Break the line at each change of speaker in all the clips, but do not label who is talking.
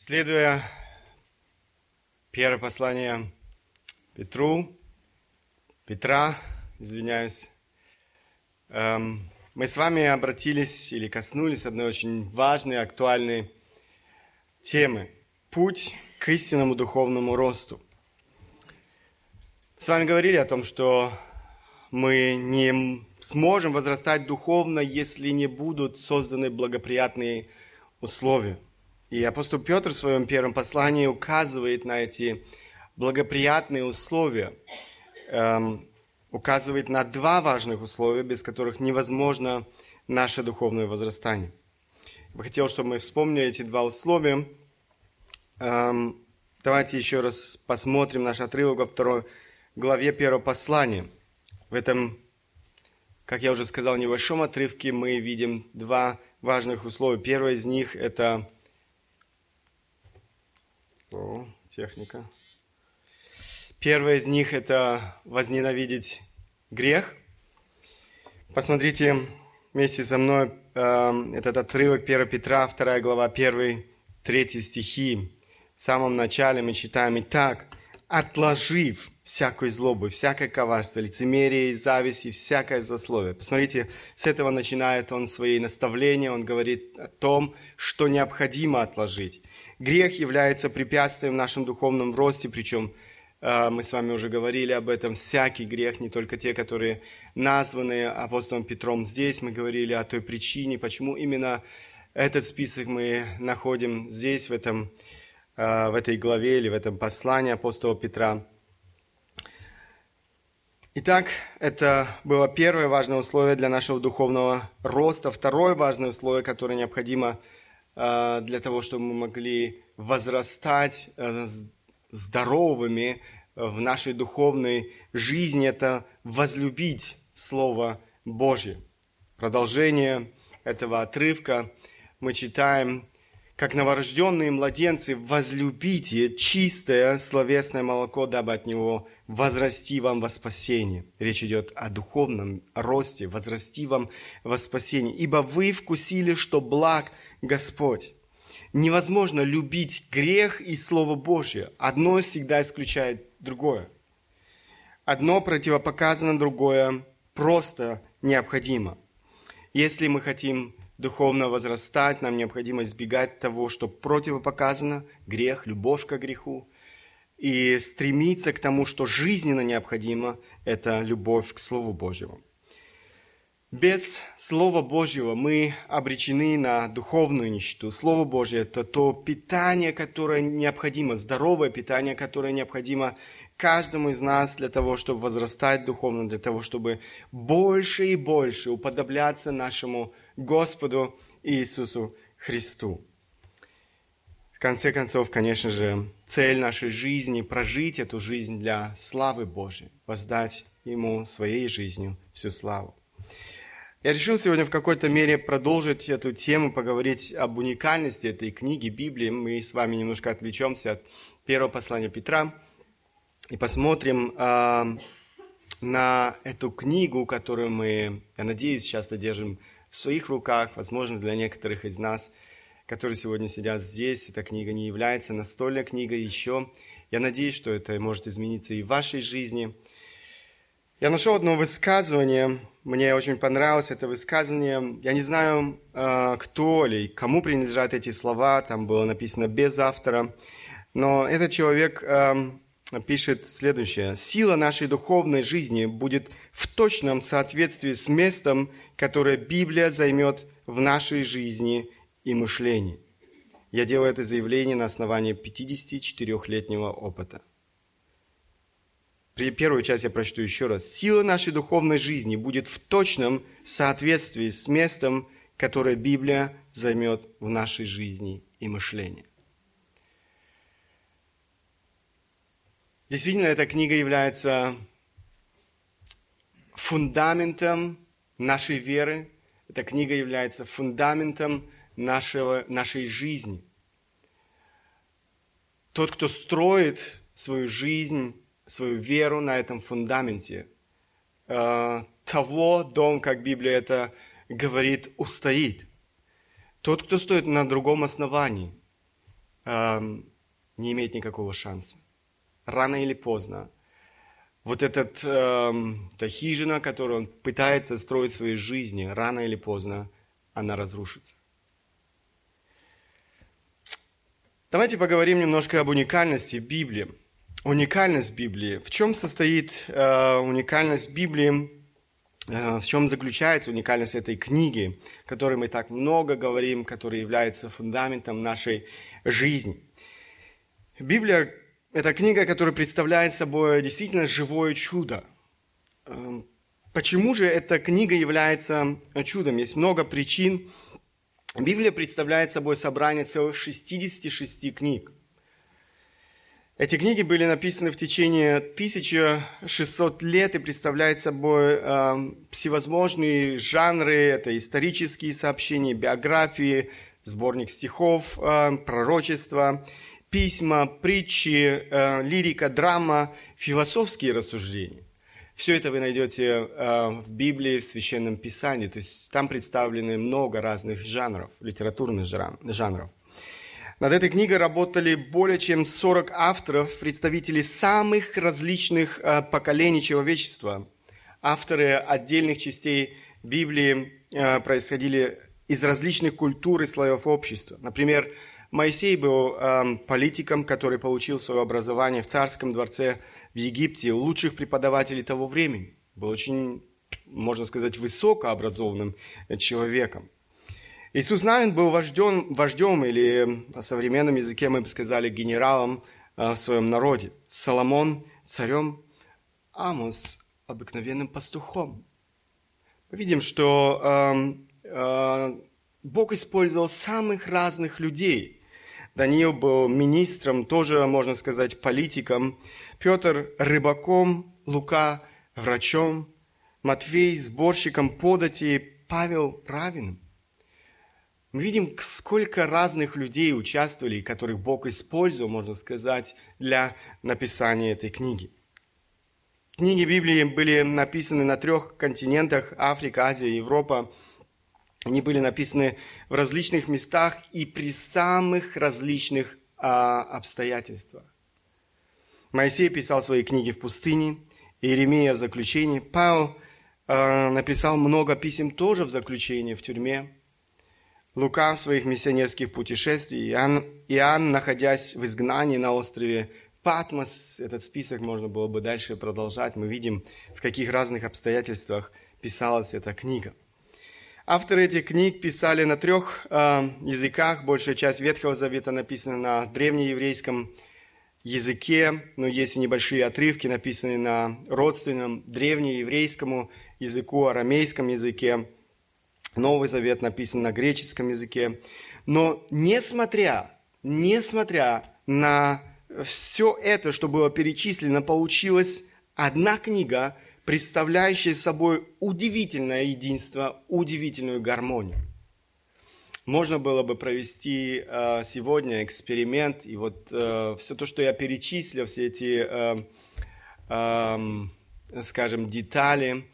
Следуя первое послание Петру, Петра, извиняюсь, эм, мы с вами обратились или коснулись одной очень важной, актуальной темы – путь к истинному духовному росту. С вами говорили о том, что мы не сможем возрастать духовно, если не будут созданы благоприятные условия – и апостол Петр в своем первом послании указывает на эти благоприятные условия, эм, указывает на два важных условия, без которых невозможно наше духовное возрастание. Я бы хотел, чтобы мы вспомнили эти два условия. Эм, давайте еще раз посмотрим наш отрывок во второй главе первого послания. В этом, как я уже сказал, небольшом отрывке мы видим два важных условия. Первое из них – это о, техника. Первое из них – это возненавидеть грех. Посмотрите вместе со мной э, этот отрывок 1 Петра, 2 глава, 1, 3 стихи. В самом начале мы читаем «Итак, отложив всякую злобу, всякое коварство, лицемерие, зависть и всякое злословие». Посмотрите, с этого начинает он свои наставления, он говорит о том, что необходимо отложить. Грех является препятствием в нашем духовном росте, причем э, мы с вами уже говорили об этом, всякий грех, не только те, которые названы апостолом Петром здесь, мы говорили о той причине, почему именно этот список мы находим здесь, в, этом, э, в этой главе или в этом послании апостола Петра. Итак, это было первое важное условие для нашего духовного роста. Второе важное условие, которое необходимо для того, чтобы мы могли возрастать э, здоровыми в нашей духовной жизни, это возлюбить Слово Божье. Продолжение этого отрывка мы читаем, как новорожденные младенцы, возлюбите чистое словесное молоко, дабы от него возрасти вам во спасение. Речь идет о духовном росте, возрасти вам во спасение. Ибо вы вкусили, что благ – Господь. Невозможно любить грех и Слово Божье. Одно всегда исключает другое. Одно противопоказано, другое просто необходимо. Если мы хотим духовно возрастать, нам необходимо избегать того, что противопоказано, грех, любовь к греху, и стремиться к тому, что жизненно необходимо, это любовь к Слову Божьему. Без Слова Божьего мы обречены на духовную нищету. Слово Божье – это то питание, которое необходимо, здоровое питание, которое необходимо каждому из нас для того, чтобы возрастать духовно, для того, чтобы больше и больше уподобляться нашему Господу Иисусу Христу. В конце концов, конечно же, цель нашей жизни – прожить эту жизнь для славы Божьей, воздать Ему своей жизнью всю славу. Я решил сегодня в какой-то мере продолжить эту тему, поговорить об уникальности этой книги Библии. Мы с вами немножко отвлечемся от первого послания Петра и посмотрим э, на эту книгу, которую мы, я надеюсь, часто держим в своих руках. Возможно, для некоторых из нас, которые сегодня сидят здесь, эта книга не является настольной книгой еще. Я надеюсь, что это может измениться и в вашей жизни. Я нашел одно высказывание, мне очень понравилось это высказывание. Я не знаю, э, кто или кому принадлежат эти слова, там было написано без автора, но этот человек эм, пишет следующее. «Сила нашей духовной жизни будет в точном соответствии с местом, которое Библия займет в нашей жизни и мышлении». Я делаю это заявление на основании 54-летнего опыта. Первую часть я прочту еще раз. Сила нашей духовной жизни будет в точном соответствии с местом, которое Библия займет в нашей жизни и мышлении. Действительно, эта книга является фундаментом нашей веры. Эта книга является фундаментом нашего, нашей жизни. Тот, кто строит свою жизнь свою веру на этом фундаменте э, того дом, как Библия это говорит, устоит. Тот, кто стоит на другом основании, э, не имеет никакого шанса. Рано или поздно вот этот, э, эта хижина, которую он пытается строить в своей жизни, рано или поздно она разрушится. Давайте поговорим немножко об уникальности Библии. Уникальность Библии. В чем состоит э, уникальность Библии? Э, в чем заключается уникальность этой книги, о которой мы так много говорим, которая является фундаментом нашей жизни? Библия – это книга, которая представляет собой действительно живое чудо. Эм, почему же эта книга является чудом? Есть много причин, Библия представляет собой собрание целых 66 книг. Эти книги были написаны в течение 1600 лет и представляют собой э, всевозможные жанры. Это исторические сообщения, биографии, сборник стихов, э, пророчества, письма, притчи, э, лирика, драма, философские рассуждения. Все это вы найдете э, в Библии, в Священном Писании. То есть там представлены много разных жанров, литературных жанров. Над этой книгой работали более чем 40 авторов, представителей самых различных э, поколений человечества. Авторы отдельных частей Библии э, происходили из различных культур и слоев общества. Например, Моисей был политиком, который получил свое образование в царском дворце в Египте лучших преподавателей того времени. Был очень, можно сказать, высокообразованным человеком. Иисус Навин был вождем, вождем или по современном языке мы бы сказали генералом э, в своем народе. Соломон царем, Амос обыкновенным пастухом. Мы видим, что э, э, Бог использовал самых разных людей. Даниил был министром, тоже, можно сказать, политиком. Петр рыбаком, Лука врачом, Матвей сборщиком подати, Павел равен. Мы видим, сколько разных людей участвовали, которых Бог использовал, можно сказать, для написания этой книги. Книги Библии были написаны на трех континентах – Африка, Азия, Европа. Они были написаны в различных местах и при самых различных а, обстоятельствах. Моисей писал свои книги в пустыне, Иеремия в заключении, Павел э, написал много писем тоже в заключении, в тюрьме. Лука в своих миссионерских путешествиях, Иоанн, Иоанн, находясь в изгнании на острове Патмос, этот список можно было бы дальше продолжать, мы видим, в каких разных обстоятельствах писалась эта книга. Авторы этих книг писали на трех э, языках, большая часть Ветхого Завета написана на древнееврейском языке, но есть и небольшие отрывки, написанные на родственном древнееврейскому языку, арамейском языке. Новый Завет написан на греческом языке. Но несмотря, несмотря на все это, что было перечислено, получилась одна книга, представляющая собой удивительное единство, удивительную гармонию можно было бы провести э, сегодня эксперимент, и вот э, все то, что я перечислил, все эти, э, э, скажем, детали,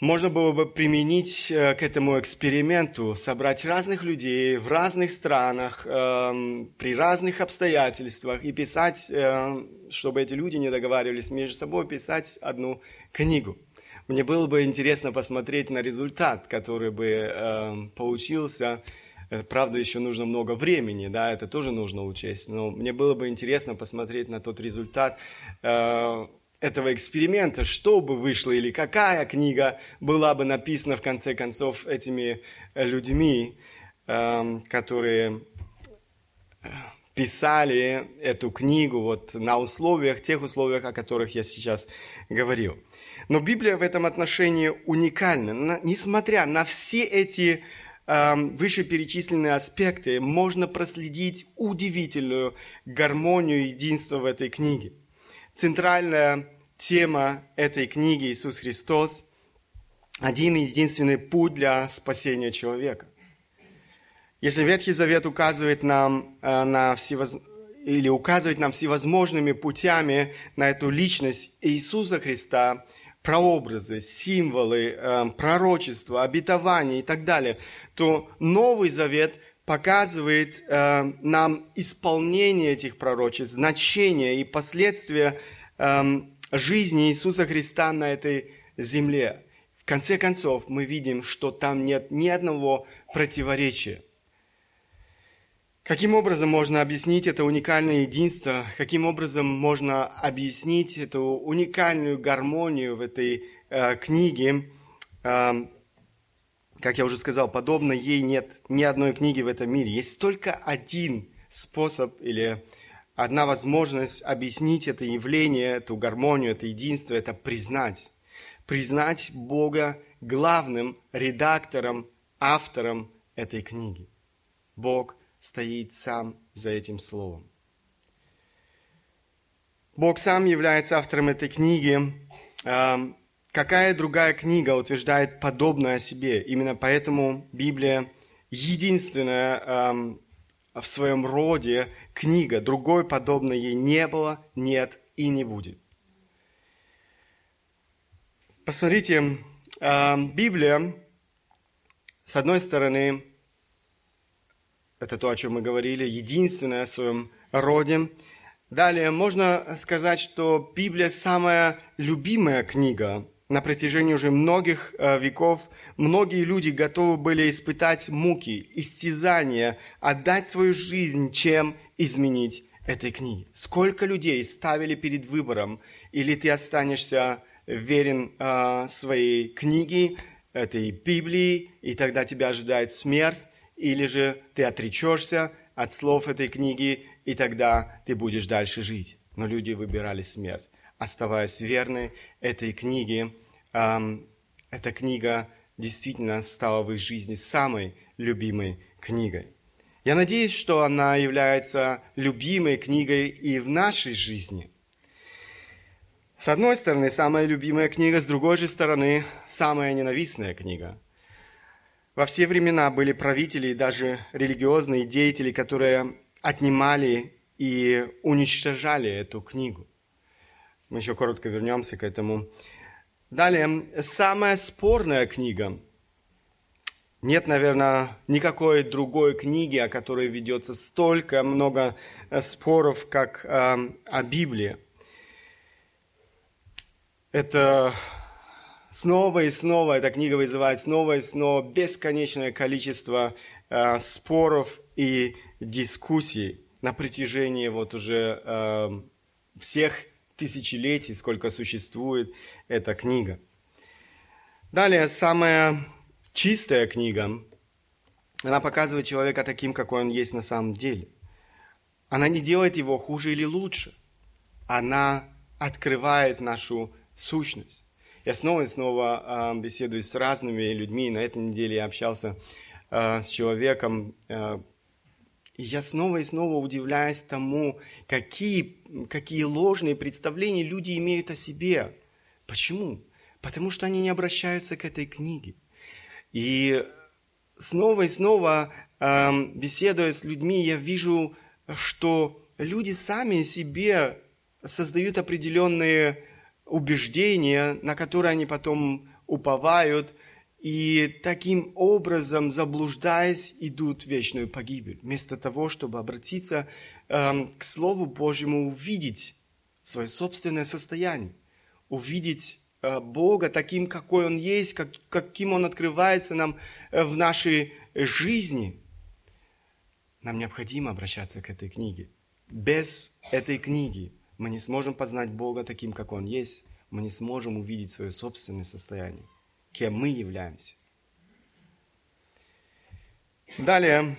можно было бы применить э, к этому эксперименту, собрать разных людей в разных странах, э, при разных обстоятельствах и писать, э, чтобы эти люди не договаривались между собой, писать одну книгу. Мне было бы интересно посмотреть на результат, который бы э, получился. Э, правда, еще нужно много времени, да, это тоже нужно учесть. Но мне было бы интересно посмотреть на тот результат э, этого эксперимента, что бы вышло или какая книга была бы написана в конце концов этими э, людьми, э, которые э, писали эту книгу вот на условиях, тех условиях, о которых я сейчас говорил. Но Библия в этом отношении уникальна. Несмотря на все эти э, вышеперечисленные аспекты, можно проследить удивительную гармонию и единство в этой книге. Центральная тема этой книги Иисус Христос – один и единственный путь для спасения человека. Если Ветхий Завет указывает нам э, на всевоз... или указывает нам всевозможными путями на эту личность Иисуса Христа, прообразы, символы, э, пророчества, обетования и так далее, то Новый Завет показывает э, нам исполнение этих пророчеств, значение и последствия э, жизни Иисуса Христа на этой земле. В конце концов, мы видим, что там нет ни одного противоречия. Каким образом можно объяснить это уникальное единство? Каким образом можно объяснить эту уникальную гармонию в этой э, книге? Э, как я уже сказал, подобно ей нет ни одной книги в этом мире. Есть только один способ или одна возможность объяснить это явление, эту гармонию, это единство, это признать. Признать Бога главным редактором, автором этой книги. Бог – стоит сам за этим словом. Бог сам является автором этой книги. Какая другая книга утверждает подобное о себе? Именно поэтому Библия единственная в своем роде книга. Другой подобной ей не было, нет и не будет. Посмотрите, Библия, с одной стороны, это то, о чем мы говорили, единственная в своем роде. Далее, можно сказать, что Библия самая любимая книга. На протяжении уже многих э, веков многие люди готовы были испытать муки, истязания, отдать свою жизнь, чем изменить этой книги. Сколько людей ставили перед выбором, или ты останешься верен э, своей книге, этой Библии, и тогда тебя ожидает смерть, или же ты отречешься от слов этой книги, и тогда ты будешь дальше жить. Но люди выбирали смерть, оставаясь верны этой книге. Эта книга действительно стала в их жизни самой любимой книгой. Я надеюсь, что она является любимой книгой и в нашей жизни. С одной стороны, самая любимая книга, с другой же стороны, самая ненавистная книга – во все времена были правители и даже религиозные деятели, которые отнимали и уничтожали эту книгу. Мы еще коротко вернемся к этому. Далее, самая спорная книга. Нет, наверное, никакой другой книги, о которой ведется столько много э, споров, как э, о Библии. Это Снова и снова эта книга вызывает снова и снова бесконечное количество э, споров и дискуссий на протяжении вот уже э, всех тысячелетий, сколько существует эта книга. Далее, самая чистая книга, она показывает человека таким, какой он есть на самом деле. Она не делает его хуже или лучше. Она открывает нашу сущность. Я снова и снова э, беседую с разными людьми. На этой неделе я общался э, с человеком, э, и я снова и снова удивляюсь тому, какие, какие ложные представления люди имеют о себе. Почему? Потому что они не обращаются к этой книге. И снова и снова, э, беседуя с людьми, я вижу, что люди сами себе создают определенные убеждения, на которые они потом уповают, и таким образом, заблуждаясь, идут в вечную погибель, вместо того, чтобы обратиться э, к Слову Божьему, увидеть свое собственное состояние, увидеть э, Бога таким, какой Он есть, как, каким Он открывается нам э, в нашей жизни. Нам необходимо обращаться к этой книге. Без этой книги мы не сможем познать Бога таким, как Он есть, мы не сможем увидеть свое собственное состояние, кем мы являемся. Далее,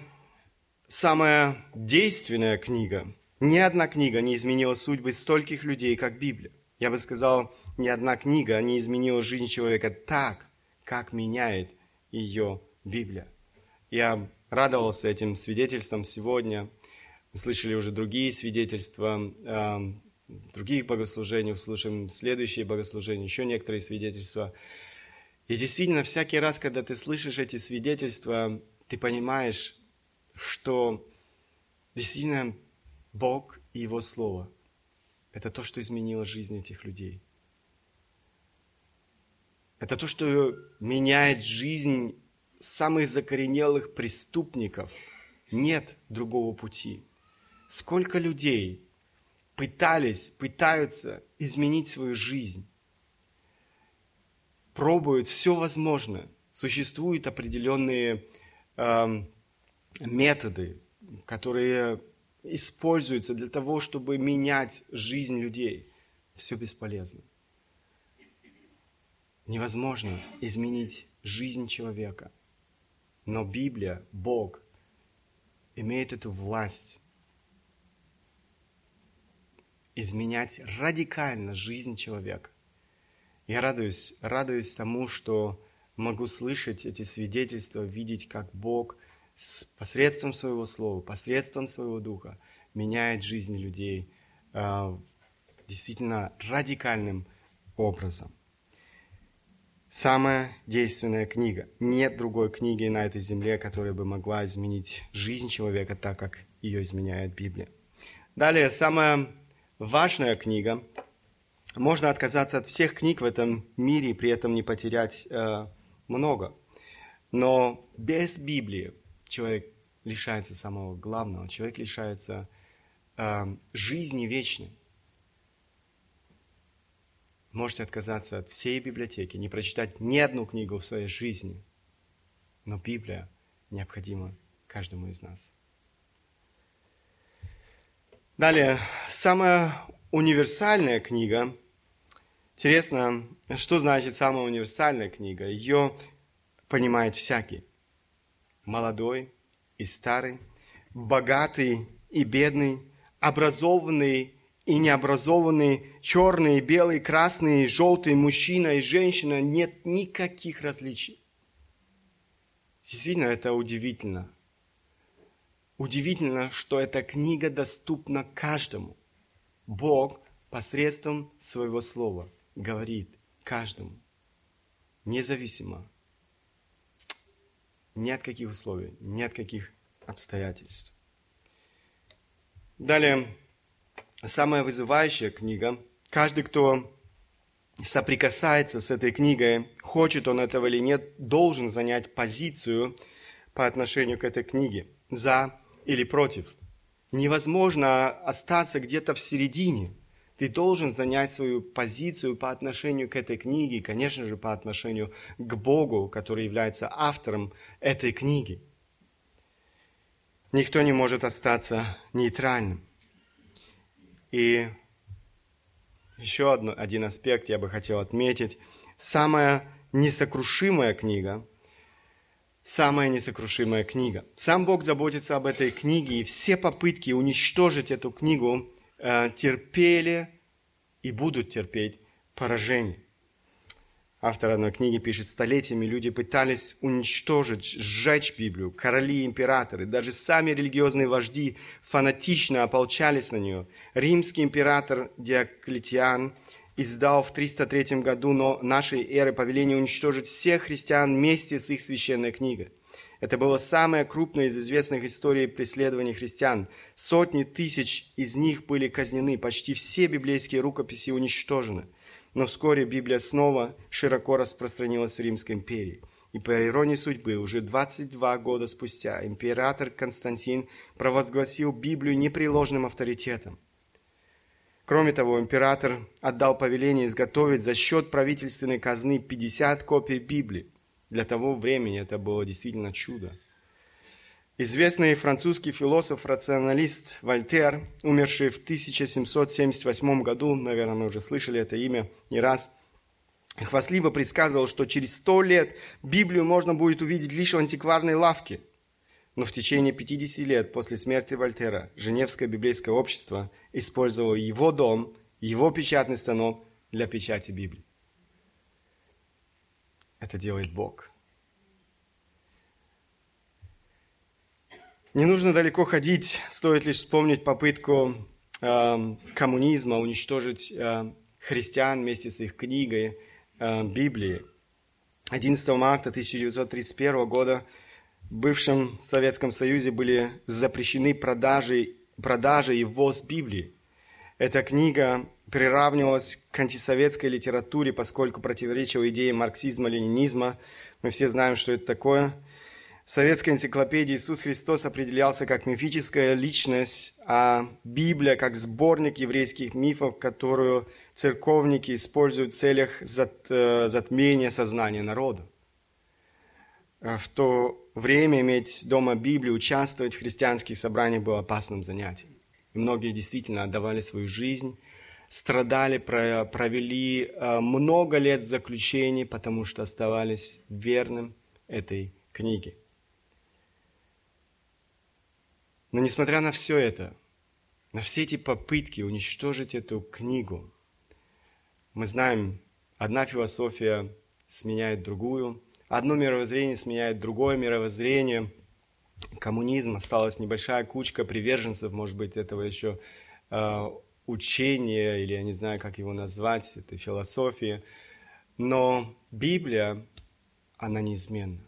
самая действенная книга. Ни одна книга не изменила судьбы стольких людей, как Библия. Я бы сказал, ни одна книга не изменила жизнь человека так, как меняет ее Библия. Я радовался этим свидетельством сегодня. Мы слышали уже другие свидетельства эм, других богослужений, услышим следующие богослужения, еще некоторые свидетельства. И действительно, всякий раз, когда ты слышишь эти свидетельства, ты понимаешь, что действительно Бог и Его Слово – это то, что изменило жизнь этих людей. Это то, что меняет жизнь самых закоренелых преступников Нет другого пути. Сколько людей пытались, пытаются изменить свою жизнь, пробуют все возможное. Существуют определенные э, методы, которые используются для того, чтобы менять жизнь людей. Все бесполезно. Невозможно изменить жизнь человека. Но Библия, Бог, имеет эту власть изменять радикально жизнь человека. Я радуюсь, радуюсь тому, что могу слышать эти свидетельства, видеть, как Бог посредством своего слова, посредством своего духа меняет жизни людей э, действительно радикальным образом. Самая действенная книга. Нет другой книги на этой земле, которая бы могла изменить жизнь человека так, как ее изменяет Библия. Далее, самая важная книга. Можно отказаться от всех книг в этом мире и при этом не потерять э, много. Но без Библии человек лишается самого главного. Человек лишается э, жизни вечной можете отказаться от всей библиотеки, не прочитать ни одну книгу в своей жизни, но Библия необходима каждому из нас. Далее, самая универсальная книга. Интересно, что значит самая универсальная книга? Ее понимает всякий. Молодой и старый, богатый и бедный, образованный и необразованные, черные, белые, красные, желтые, мужчина и женщина, нет никаких различий. Действительно, это удивительно. Удивительно, что эта книга доступна каждому. Бог посредством своего слова говорит каждому, независимо, ни от каких условий, ни от каких обстоятельств. Далее, самая вызывающая книга. Каждый, кто соприкасается с этой книгой, хочет он этого или нет, должен занять позицию по отношению к этой книге, за или против. Невозможно остаться где-то в середине. Ты должен занять свою позицию по отношению к этой книге, конечно же, по отношению к Богу, который является автором этой книги. Никто не может остаться нейтральным. И еще одно, один аспект я бы хотел отметить. Самая несокрушимая книга, самая несокрушимая книга. Сам Бог заботится об этой книге, и все попытки уничтожить эту книгу терпели и будут терпеть поражение. Автор одной книги пишет, столетиями люди пытались уничтожить, сжечь Библию. Короли, императоры, даже сами религиозные вожди фанатично ополчались на нее. Римский император Диоклетиан издал в 303 году но нашей эры повеление уничтожить всех христиан вместе с их священной книгой. Это было самое крупное из известных историй преследования христиан. Сотни тысяч из них были казнены, почти все библейские рукописи уничтожены – но вскоре Библия снова широко распространилась в Римской империи. И по иронии судьбы, уже 22 года спустя император Константин провозгласил Библию непреложным авторитетом. Кроме того, император отдал повеление изготовить за счет правительственной казны 50 копий Библии. Для того времени это было действительно чудо. Известный французский философ-рационалист Вольтер, умерший в 1778 году, наверное, мы уже слышали это имя не раз, хвастливо предсказывал, что через сто лет Библию можно будет увидеть лишь в антикварной лавке. Но в течение 50 лет после смерти Вольтера Женевское библейское общество использовало его дом, его печатный станок для печати Библии. Это делает Бог – Не нужно далеко ходить, стоит лишь вспомнить попытку э, коммунизма уничтожить э, христиан вместе с их книгой э, Библии. 11 марта 1931 года в бывшем Советском Союзе были запрещены продажи, продажи и ввоз Библии. Эта книга приравнивалась к антисоветской литературе, поскольку противоречила идее марксизма-ленинизма. Мы все знаем, что это такое – В советской энциклопедии Иисус Христос определялся как мифическая личность, а Библия как сборник еврейских мифов, которую церковники используют в целях э, затмения сознания народа. В то время иметь дома Библию, участвовать в христианских собраниях было опасным занятием. И многие действительно отдавали свою жизнь, страдали, провели э, много лет в заключении, потому что оставались верным этой книге. Но несмотря на все это, на все эти попытки уничтожить эту книгу, мы знаем, одна философия сменяет другую, одно мировоззрение сменяет другое мировоззрение. Коммунизм осталась небольшая кучка приверженцев, может быть, этого еще э, учения, или я не знаю, как его назвать, этой философии. Но Библия, она неизменна.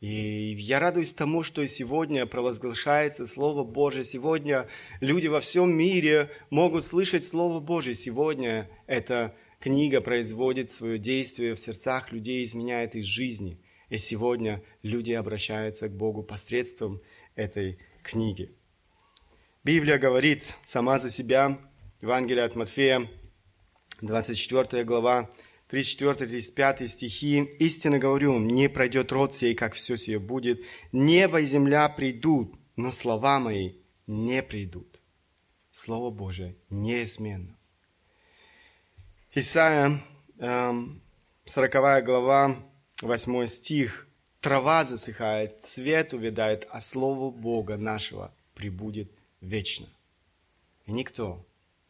И я радуюсь тому, что сегодня провозглашается Слово Божие. Сегодня люди во всем мире могут слышать Слово Божие. Сегодня эта книга производит свое действие в сердцах людей, изменяет их жизни. И сегодня люди обращаются к Богу посредством этой книги. Библия говорит сама за себя, Евангелие от Матфея, 24 глава, 34-35 стихи. «Истинно говорю, не пройдет род сей, как все сие будет. Небо и земля придут, но слова мои не придут». Слово Божие неизменно. Исайя, 40 эм, глава, 8 стих. «Трава засыхает, цвет увядает, а Слово Бога нашего прибудет вечно». И никто,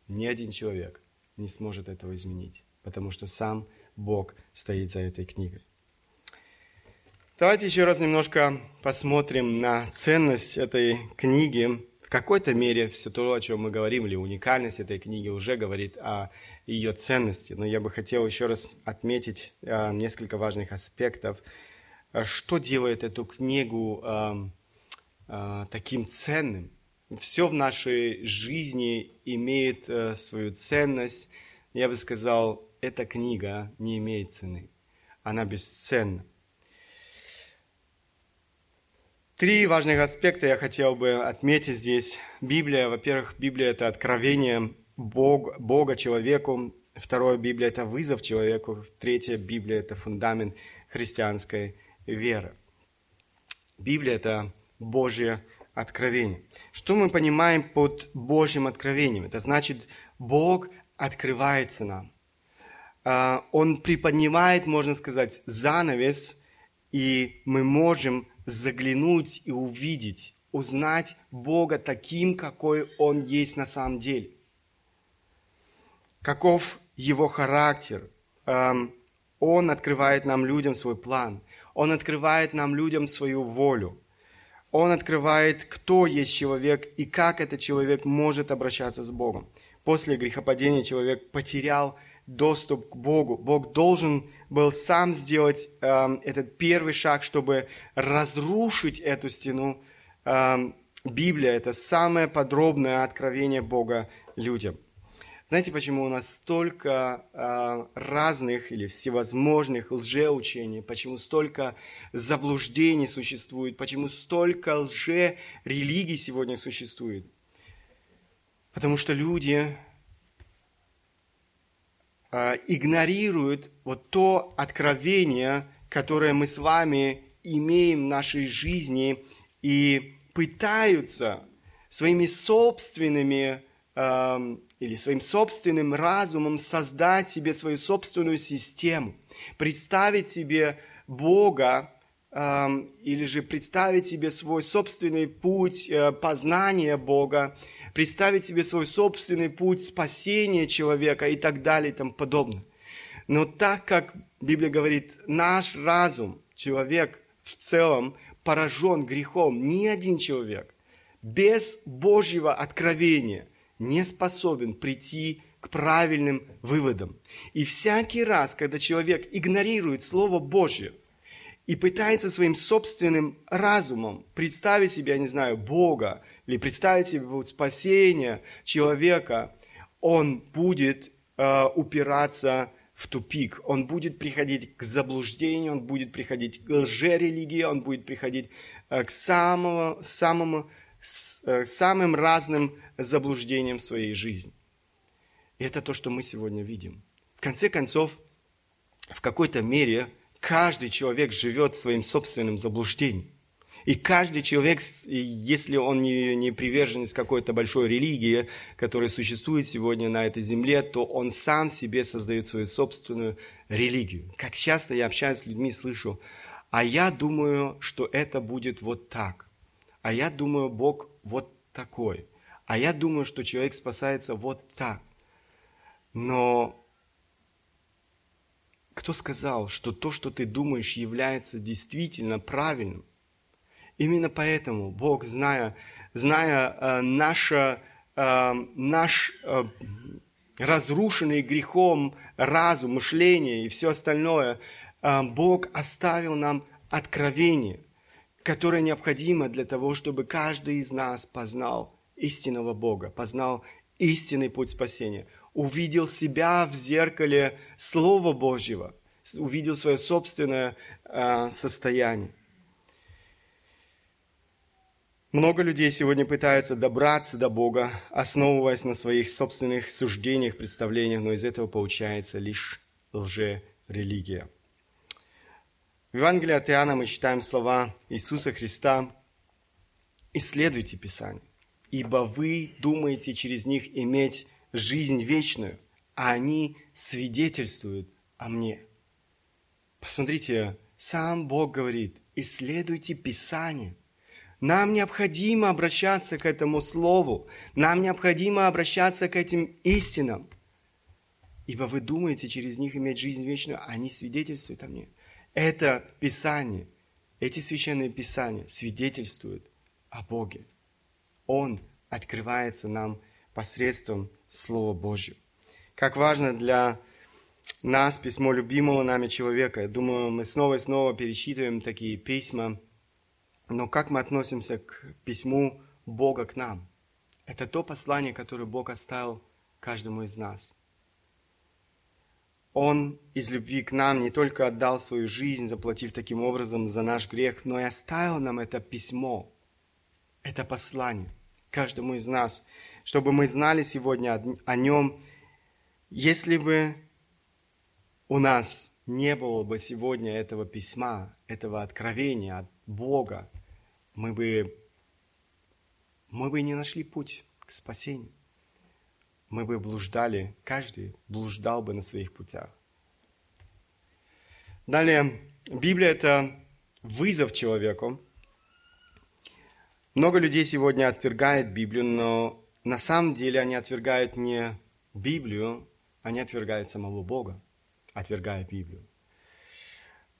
ни один человек не сможет этого изменить потому что сам Бог стоит за этой книгой. Давайте еще раз немножко посмотрим на ценность этой книги. В какой-то мере все то, о чем мы говорим, или уникальность этой книги уже говорит о ее ценности. Но я бы хотел еще раз отметить а, несколько важных аспектов. А, что делает эту книгу а, таким ценным? Все в нашей жизни имеет свою ценность. Я бы сказал, эта книга не имеет цены. Она бесценна. Три важных аспекта я хотел бы отметить здесь. Библия, во-первых, Библия – это откровение Бог, Бога человеку. Второе, Библия – это вызов человеку. Третье, Библия – это фундамент христианской веры. Библия – это Божье откровение. Что мы понимаем под Божьим откровением? Это значит, Бог открывается нам. А, он приподнимает, можно сказать, занавес, и мы можем заглянуть и увидеть, узнать Бога таким, какой Он есть на самом деле. Каков Его характер. Он открывает нам людям свой план. Он открывает нам людям свою волю. Он открывает, кто есть человек и как этот человек может обращаться с Богом. После грехопадения человек потерял доступ к Богу. Бог должен был сам сделать э, этот первый шаг, чтобы разрушить эту стену. Э, Библия – это самое подробное откровение Бога людям. Знаете, почему у нас столько э, разных или всевозможных лжеучений, почему столько заблуждений существует, почему столько лже-религий сегодня существует? Потому что люди Э, игнорируют вот то откровение, которое мы с вами имеем в нашей жизни и пытаются своими собственными э, или своим собственным разумом создать себе свою собственную систему, представить себе Бога э, или же представить себе свой собственный путь э, познания Бога, представить себе свой собственный путь спасения человека и так далее и тому подобное. Но так как Библия говорит, наш разум, человек в целом поражен грехом, ни один человек без Божьего откровения не способен прийти к правильным выводам. И всякий раз, когда человек игнорирует Слово Божье и пытается своим собственным разумом представить себе, я не знаю, Бога, или представить себе вот спасение человека, он будет э, упираться в тупик, он будет приходить к заблуждению, он будет приходить к лжерелигии, он будет приходить э, к, самому, самому, к самым разным заблуждениям в своей жизни. И это то, что мы сегодня видим. В конце концов, в какой-то мере каждый человек живет своим собственным заблуждением. И каждый человек, если он не, не приверженец какой-то большой религии, которая существует сегодня на этой земле, то он сам себе создает свою собственную религию. Как часто я общаюсь с людьми, слышу, а я думаю, что это будет вот так. А я думаю, Бог вот такой. А я думаю, что человек спасается вот так. Но кто сказал, что то, что ты думаешь, является действительно правильным? Именно поэтому Бог, зная, зная э, наше, э, наш э, разрушенный грехом разум, мышление и все остальное, э, Бог оставил нам откровение, которое необходимо для того, чтобы каждый из нас познал истинного Бога, познал истинный путь спасения, увидел себя в зеркале Слова Божьего, увидел свое собственное э, состояние. Много людей сегодня пытаются добраться до Бога, основываясь на своих собственных суждениях, представлениях, но из этого получается лишь лже-религия. В Евангелии от Иоанна мы читаем слова Иисуса Христа «Исследуйте Писание, ибо вы думаете через них иметь жизнь вечную, а они свидетельствуют о мне». Посмотрите, сам Бог говорит, исследуйте Писание – нам необходимо обращаться к этому Слову. Нам необходимо обращаться к этим истинам. Ибо вы думаете через них иметь жизнь вечную, а они свидетельствуют о мне. Это Писание, эти священные Писания свидетельствуют о Боге. Он открывается нам посредством Слова Божьего. Как важно для нас письмо любимого нами человека. Я думаю, мы снова и снова перечитываем такие письма – но как мы относимся к письму Бога к нам? Это то послание, которое Бог оставил каждому из нас. Он из любви к нам не только отдал свою жизнь, заплатив таким образом за наш грех, но и оставил нам это письмо, это послание каждому из нас, чтобы мы знали сегодня о нем. Если бы у нас не было бы сегодня этого письма, этого откровения от Бога, мы бы, мы бы не нашли путь к спасению. Мы бы блуждали, каждый блуждал бы на своих путях. Далее, Библия – это вызов человеку. Много людей сегодня отвергает Библию, но на самом деле они отвергают не Библию, они отвергают самого Бога, отвергая Библию.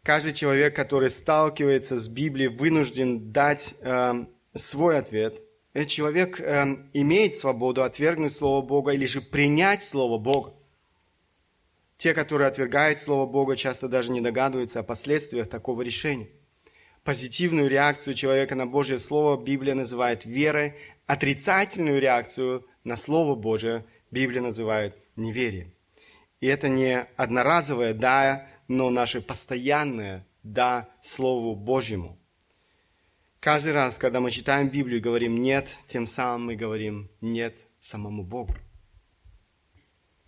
Каждый человек, который сталкивается с Библией, вынужден дать э, свой ответ. Этот человек э, имеет свободу отвергнуть Слово Бога или же принять Слово Бога. Те, которые отвергают Слово Бога, часто даже не догадываются о последствиях такого решения. Позитивную реакцию человека на Божье Слово Библия называет верой, отрицательную реакцию на Слово Божие Библия называет неверием. И это не одноразовое «да», но наше постоянное «да» Слову Божьему. Каждый раз, когда мы читаем Библию и говорим «нет», тем самым мы говорим «нет» самому Богу.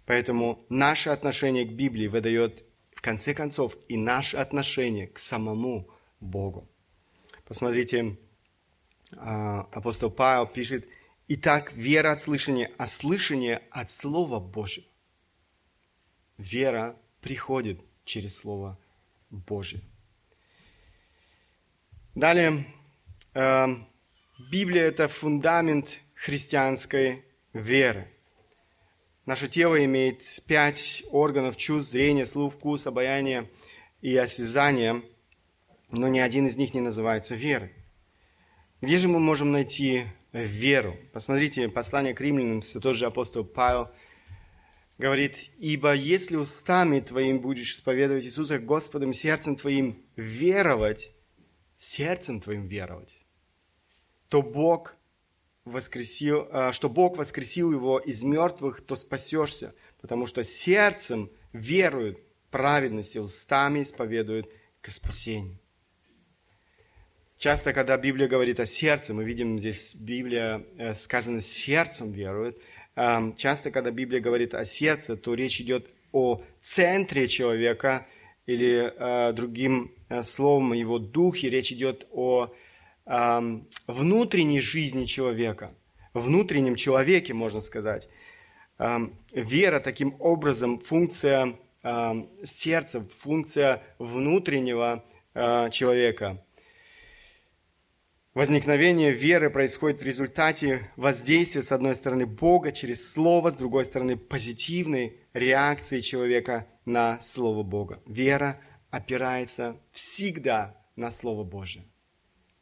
Поэтому наше отношение к Библии выдает, в конце концов, и наше отношение к самому Богу. Посмотрите, а, апостол Павел пишет, «Итак, вера от слышания, а слышание от Слова Божьего». Вера приходит через Слово Божье. Далее, Библия – это фундамент христианской веры. Наше тело имеет пять органов чувств, зрение, слух, вкус, обаяние и осязание, но ни один из них не называется верой. Где же мы можем найти веру? Посмотрите, послание к римлянам, все тот же апостол Павел – говорит, «Ибо если устами твоим будешь исповедовать Иисуса Господом, сердцем твоим веровать, сердцем твоим веровать, то Бог воскресил, а, что Бог воскресил его из мертвых, то спасешься, потому что сердцем веруют праведности, устами исповедуют к спасению». Часто, когда Библия говорит о сердце, мы видим здесь Библия э, сказано сердцем верует. Эм, часто, когда Библия говорит о сердце, то речь идет о центре человека или э, другим э, словом его духе. Речь идет о внутренней жизни человека, внутреннем человеке, можно сказать. Вера таким образом функция сердца, функция внутреннего человека – Возникновение веры происходит в результате воздействия, с одной стороны, Бога через Слово, с другой стороны, позитивной реакции человека на Слово Бога. Вера опирается всегда на Слово Божие.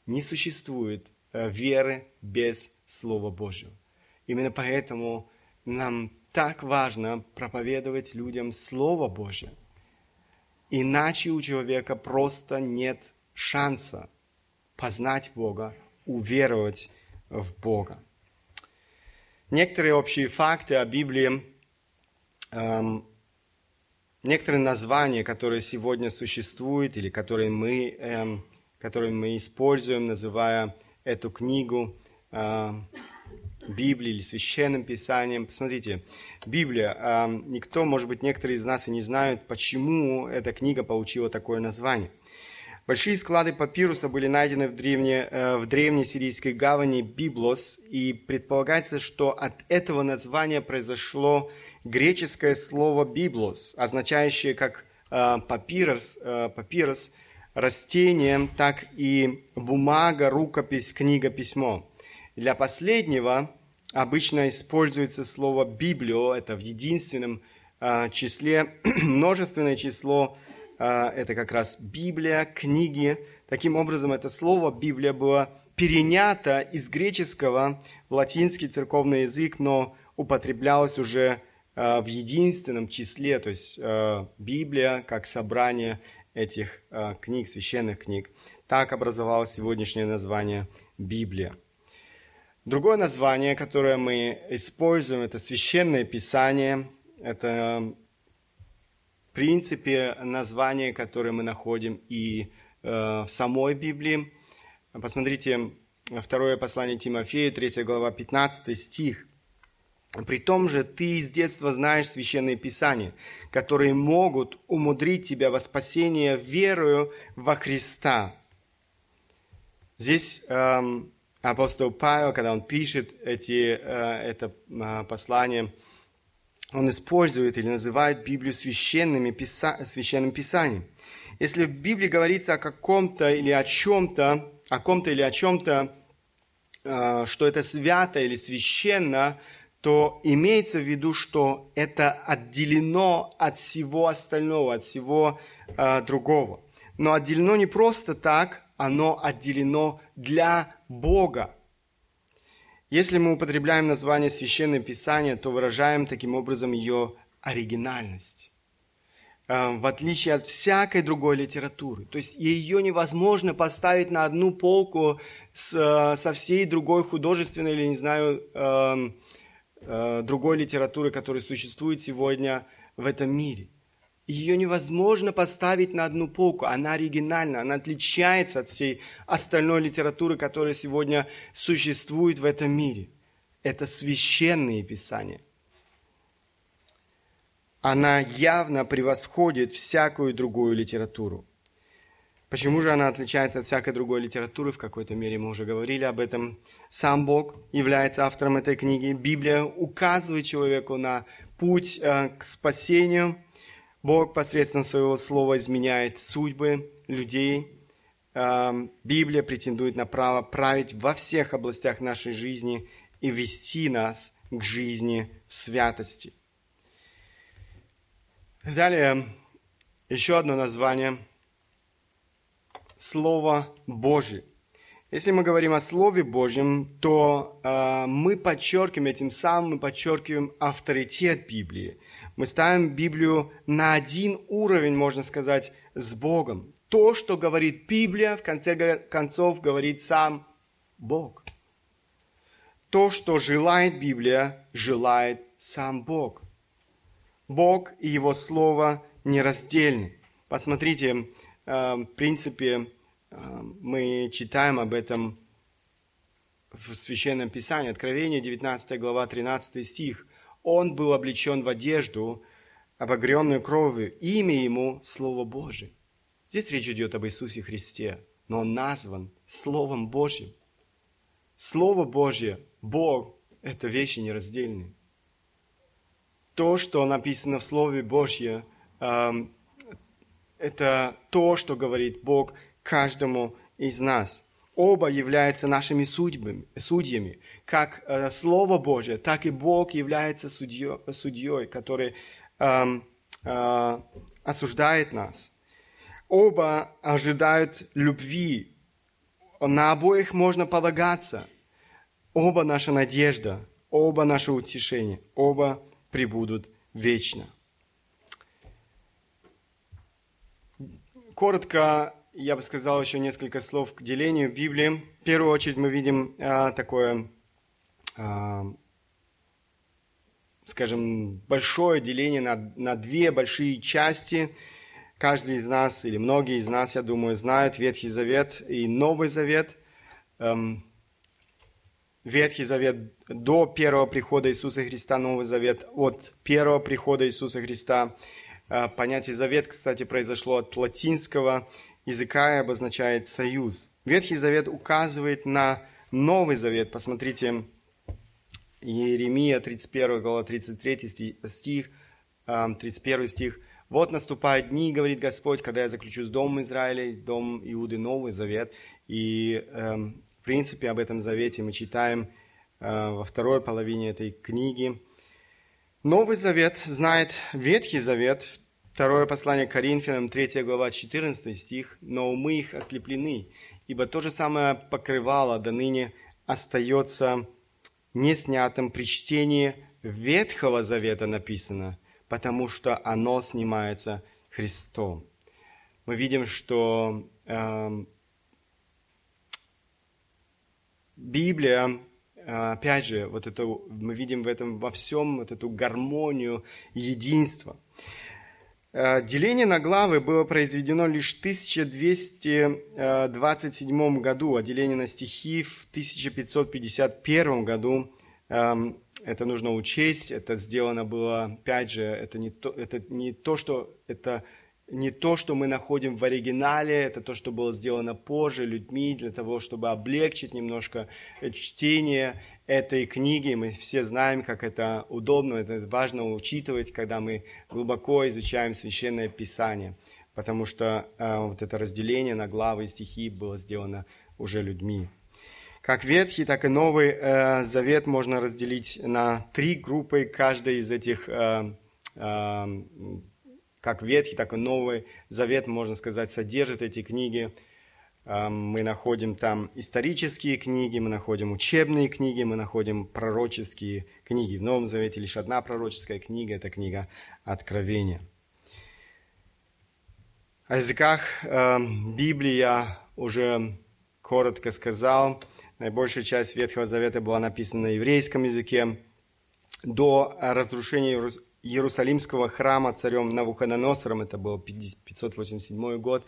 Не существует э, веры без Слова Божьего. Именно поэтому нам так важно проповедовать людям Слово Божье. Иначе у человека просто нет шанса познать Бога, уверовать в Бога. Некоторые общие факты о Библии, эм, некоторые названия, которые сегодня существуют или которые мы, эм, которые мы используем, называя эту книгу э, Библией или Священным Писанием. Посмотрите, Библия, э, никто, может быть, некоторые из нас и не знают, почему эта книга получила такое название – Большие склады папируса были найдены в древней, э, в древней сирийской гавани Библос, и предполагается, что от этого названия произошло греческое слово «библос», означающее как э, папирос, э, папирос растение, так и бумага, рукопись, книга, письмо. Для последнего обычно используется слово «библио», это в единственном числе, множественное число а, это как раз Библия, книги. Таким образом, это слово Библия было перенято из греческого в латинский церковный язык, но употреблялось уже а, в единственном числе, то есть Библия как собрание этих книг, священных книг. Так образовалось сегодняшнее название Библия. Другое название, которое мы используем, это священное писание. Это принципе, название, которое мы находим и э, в самой Библии. Посмотрите, второе послание Тимофея, 3 глава, 15 стих. «При том же ты с детства знаешь священные писания, которые могут умудрить тебя во спасение верою во Христа». Здесь эм, апостол Павел, когда он пишет эти, э, это э, послание, он использует или называет Библию священными, писа... священным писанием. Если в Библии говорится о каком-то или о чем-то, о ком-то или о чем-то, э, что это свято или священно, то имеется в виду, что это отделено от всего остального, от всего э, другого. Но отделено не просто так, оно отделено для Бога. Если мы употребляем название Священное Писание, то выражаем таким образом ее оригинальность э, в отличие от всякой другой литературы. То есть ее невозможно поставить на одну полку с, э, со всей другой художественной или, не знаю, э, другой литературы, которая существует сегодня в этом мире. Ее невозможно поставить на одну полку. Она оригинальна, она отличается от всей остальной литературы, которая сегодня существует в этом мире. Это священные писания. Она явно превосходит всякую другую литературу. Почему же она отличается от всякой другой литературы? В какой-то мере мы уже говорили об этом. Сам Бог является автором этой книги. Библия указывает человеку на путь э, к спасению – Бог посредством своего слова изменяет судьбы людей. Эм, Библия претендует на право править во всех областях нашей жизни и вести нас к жизни святости. Далее, еще одно название – Слово Божие. Если мы говорим о Слове Божьем, то э, мы подчеркиваем этим самым, мы подчеркиваем авторитет Библии – мы ставим Библию на один уровень, можно сказать, с Богом. То, что говорит Библия, в конце концов говорит сам Бог. То, что желает Библия, желает сам Бог. Бог и Его Слово нераздельны. Посмотрите, в принципе, мы читаем об этом в Священном Писании, Откровение, 19 глава, 13 стих. Он был облечен в одежду, обогренную кровью, имя ему – Слово Божие. Здесь речь идет об Иисусе Христе, но он назван Словом Божьим. Слово Божье, Бог – это вещи нераздельные. То, что написано в Слове Божье, это то, что говорит Бог каждому из нас. Оба являются нашими судьбами, судьями. Как э, Слово Божье, так и Бог является судьей, судьей который э, э, осуждает нас. Оба ожидают любви. На обоих можно полагаться. Оба наша надежда, оба наше утешение, оба прибудут вечно. Коротко я бы сказал еще несколько слов к делению Библии. В первую очередь мы видим а, такое, а, скажем, большое деление на, на две большие части. Каждый из нас, или многие из нас, я думаю, знают Ветхий Завет и Новый Завет. Эм, Ветхий Завет до первого прихода Иисуса Христа, Новый Завет от первого прихода Иисуса Христа – понятие «завет», кстати, произошло от латинского языка и обозначает «союз». Ветхий Завет указывает на Новый Завет. Посмотрите, Иеремия, 31 глава, 33 стих, 31 а, стих. «Вот наступают дни, говорит Господь, когда я заключу с Домом Израиля, Дом Иуды Новый Завет». И, эм, в принципе, об этом завете мы читаем э, во второй половине этой книги – Новый Завет знает Ветхий Завет, второе послание Коринфянам, 3 глава, 14 стих, «Но умы их ослеплены, ибо то же самое покрывало до ныне остается неснятым при чтении Ветхого Завета написано, потому что оно снимается Христом». Мы видим, что э, Библия опять же, вот это, мы видим в этом во всем вот эту гармонию, единство. А, деление на главы было произведено лишь в 1227 году, а деление на стихи в 1551 году. Это нужно учесть, это сделано было, опять же, это не то, это не то что это не то, что мы находим в оригинале, это то, что было сделано позже людьми для того, чтобы облегчить немножко чтение этой книги. Мы все знаем, как это удобно, это важно учитывать, когда мы глубоко изучаем Священное Писание, потому что э, вот это разделение на главы и стихи было сделано уже людьми. Как Ветхий, так и Новый э, Завет можно разделить на три группы. Каждая из этих э, э, как Ветхий, так и Новый Завет, можно сказать, содержит эти книги. Мы находим там исторические книги, мы находим учебные книги, мы находим пророческие книги. В Новом Завете лишь одна пророческая книга – это книга Откровения. О языках э, Библии я уже коротко сказал. Наибольшая часть Ветхого Завета была написана на еврейском языке. До разрушения Иерусалимского храма царем Навуходоносором, это был 587 год,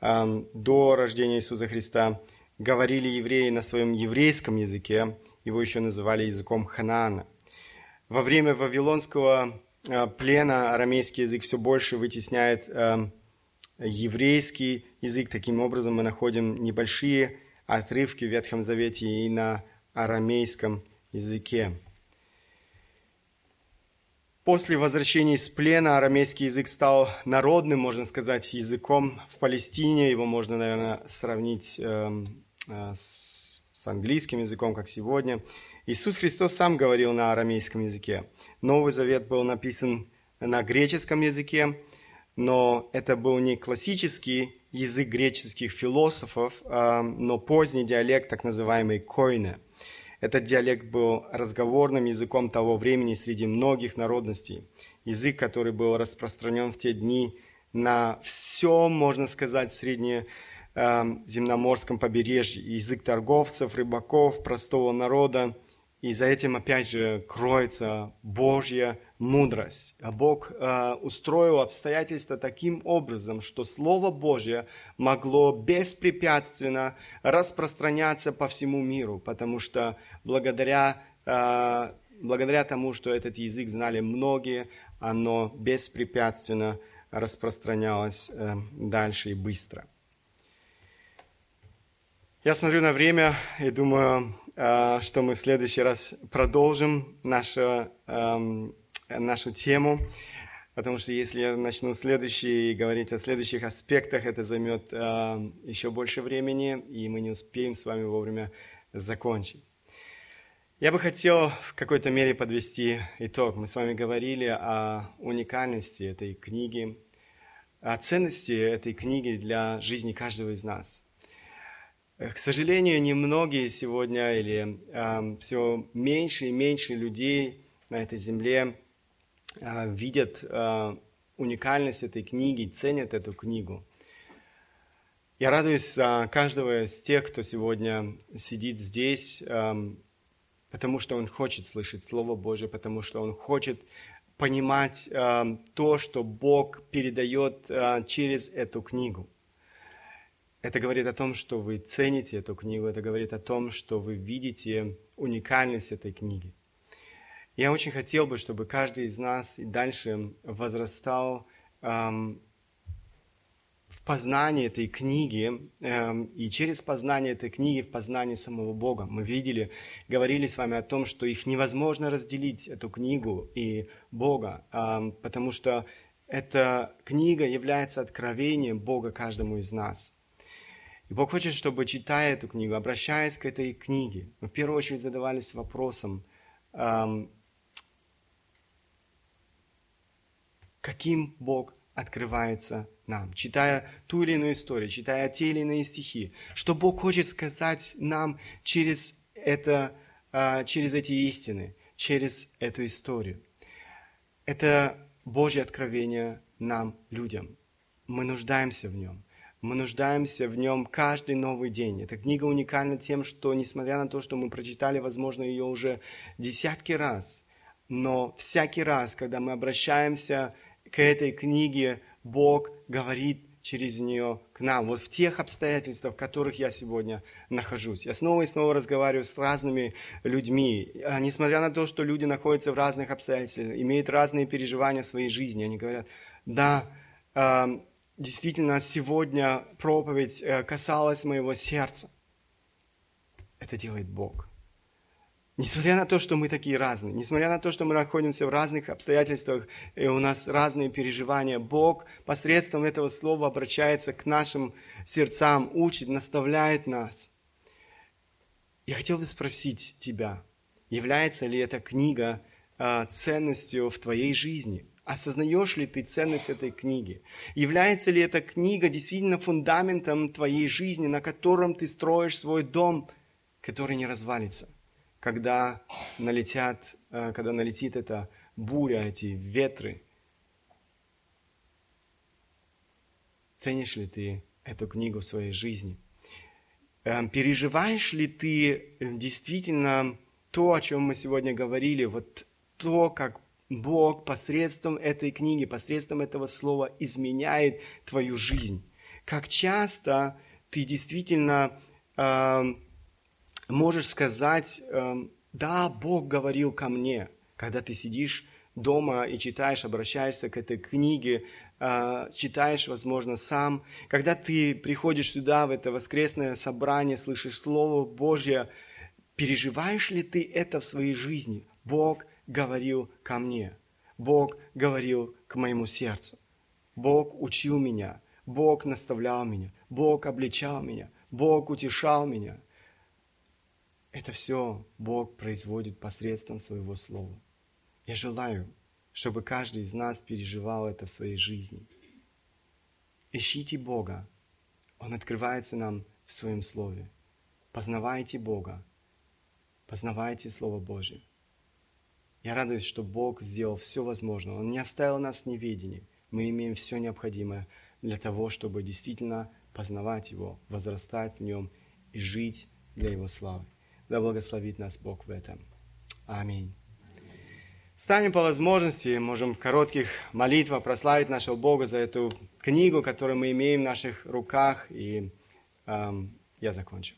до рождения Иисуса Христа, говорили евреи на своем еврейском языке, его еще называли языком Ханаана. Во время вавилонского а, плена арамейский язык все больше вытесняет еврейский язык. Таким образом, мы находим небольшие отрывки в Ветхом Завете и на арамейском языке. После возвращения из плена арамейский язык стал народным, можно сказать, языком в Палестине. Его можно, наверное, сравнить э, э, с, с английским языком, как сегодня. Иисус Христос сам говорил на арамейском языке. Новый Завет был написан на греческом языке, но это был не классический язык греческих философов, э, но поздний диалект, так называемый койне – этот диалект был разговорным языком того времени среди многих народностей. Язык, который был распространен в те дни на всем, можно сказать, среднеземноморском эм, побережье. Язык торговцев, рыбаков, простого народа И за этим, опять же, кроется Божья мудрость. А Бог э, устроил обстоятельства таким образом, что Слово Божье могло беспрепятственно распространяться по всему миру, потому что благодаря, э, благодаря тому, что этот язык знали многие, оно беспрепятственно распространялось э, дальше и быстро. Я смотрю на время и думаю, э, что мы в следующий раз продолжим нашу, эм, нашу тему, потому что если я начну следующий говорить о следующих аспектах, это займет э, еще больше времени, и мы не успеем с вами вовремя закончить. Я бы хотел в какой-то мере подвести итог. Мы с вами говорили о уникальности этой книги, о ценности этой книги для жизни каждого из нас – к сожалению, немногие сегодня или э, все меньше и меньше людей на этой земле видят э, уникальность этой книги, ценят эту книгу. Я радуюсь за каждого из тех, кто сегодня сидит здесь, э, потому что он хочет слышать Слово Божье, потому что он хочет понимать то, что Бог передает через эту книгу. Это говорит о том, что вы цените эту книгу, это говорит о том, что вы видите уникальность этой книги. Я очень хотел бы, чтобы каждый из нас и дальше возрастал эм, в познании этой книги эм, и через познание этой книги в познании самого Бога. Мы видели, говорили с вами о том, что их невозможно разделить, эту книгу и Бога, эм, потому что эта книга является откровением Бога каждому из нас – и Бог хочет, чтобы, читая эту книгу, обращаясь к этой книге, мы в первую очередь задавались вопросом, эм, каким Бог открывается нам, читая ту или иную историю, читая те или иные стихи, что Бог хочет сказать нам через, это, э, через эти истины, через эту историю. Это Божье откровение нам, людям. Мы нуждаемся в нем. Мы нуждаемся в нем каждый новый день. Эта книга уникальна тем, что, несмотря на то, что мы прочитали, возможно, ее уже десятки раз, но всякий раз, когда мы обращаемся к этой книге, Бог говорит через нее к нам. Вот в тех обстоятельствах, в которых я сегодня нахожусь. Я снова и снова разговариваю с разными людьми. А несмотря на то, что люди находятся в разных обстоятельствах, имеют разные переживания в своей жизни, они говорят, да, действительно сегодня проповедь э, касалась моего сердца. Это делает Бог. Несмотря на то, что мы такие разные, несмотря на то, что мы находимся в разных обстоятельствах, и у нас разные переживания, Бог посредством этого слова обращается к нашим сердцам, учит, наставляет нас. Я хотел бы спросить тебя, является ли эта книга э, ценностью в твоей жизни – Осознаешь ли ты ценность этой книги? Является ли эта книга действительно фундаментом твоей жизни, на котором ты строишь свой дом, который не развалится, когда налетят, э, когда налетит эта буря, эти ветры? Ценишь ли ты эту книгу в своей жизни? Эм, переживаешь ли ты действительно то, о чем мы сегодня говорили, вот то, как Бог посредством этой книги, посредством этого слова изменяет твою жизнь. Как часто ты действительно э, можешь сказать, э, да, Бог говорил ко мне, когда ты сидишь дома и читаешь, обращаешься к этой книге, э, читаешь, возможно, сам. Когда ты приходишь сюда, в это воскресное собрание, слышишь Слово Божье, переживаешь ли ты это в своей жизни? Бог говорил ко мне. Бог говорил к моему сердцу. Бог учил меня. Бог наставлял меня. Бог обличал меня. Бог утешал меня. Это все Бог производит посредством своего слова. Я желаю, чтобы каждый из нас переживал это в своей жизни. Ищите Бога. Он открывается нам в своем слове. Познавайте Бога. Познавайте Слово Божие. Я радуюсь, что Бог сделал все возможное. Он не оставил нас в неведении. Мы имеем все необходимое для того, чтобы действительно познавать Его, возрастать в Нем и жить для Его славы. Да благословит нас Бог в этом. Аминь. Станем по возможности, можем в коротких молитвах прославить нашего Бога за эту книгу, которую мы имеем в наших руках. И эм, я закончу.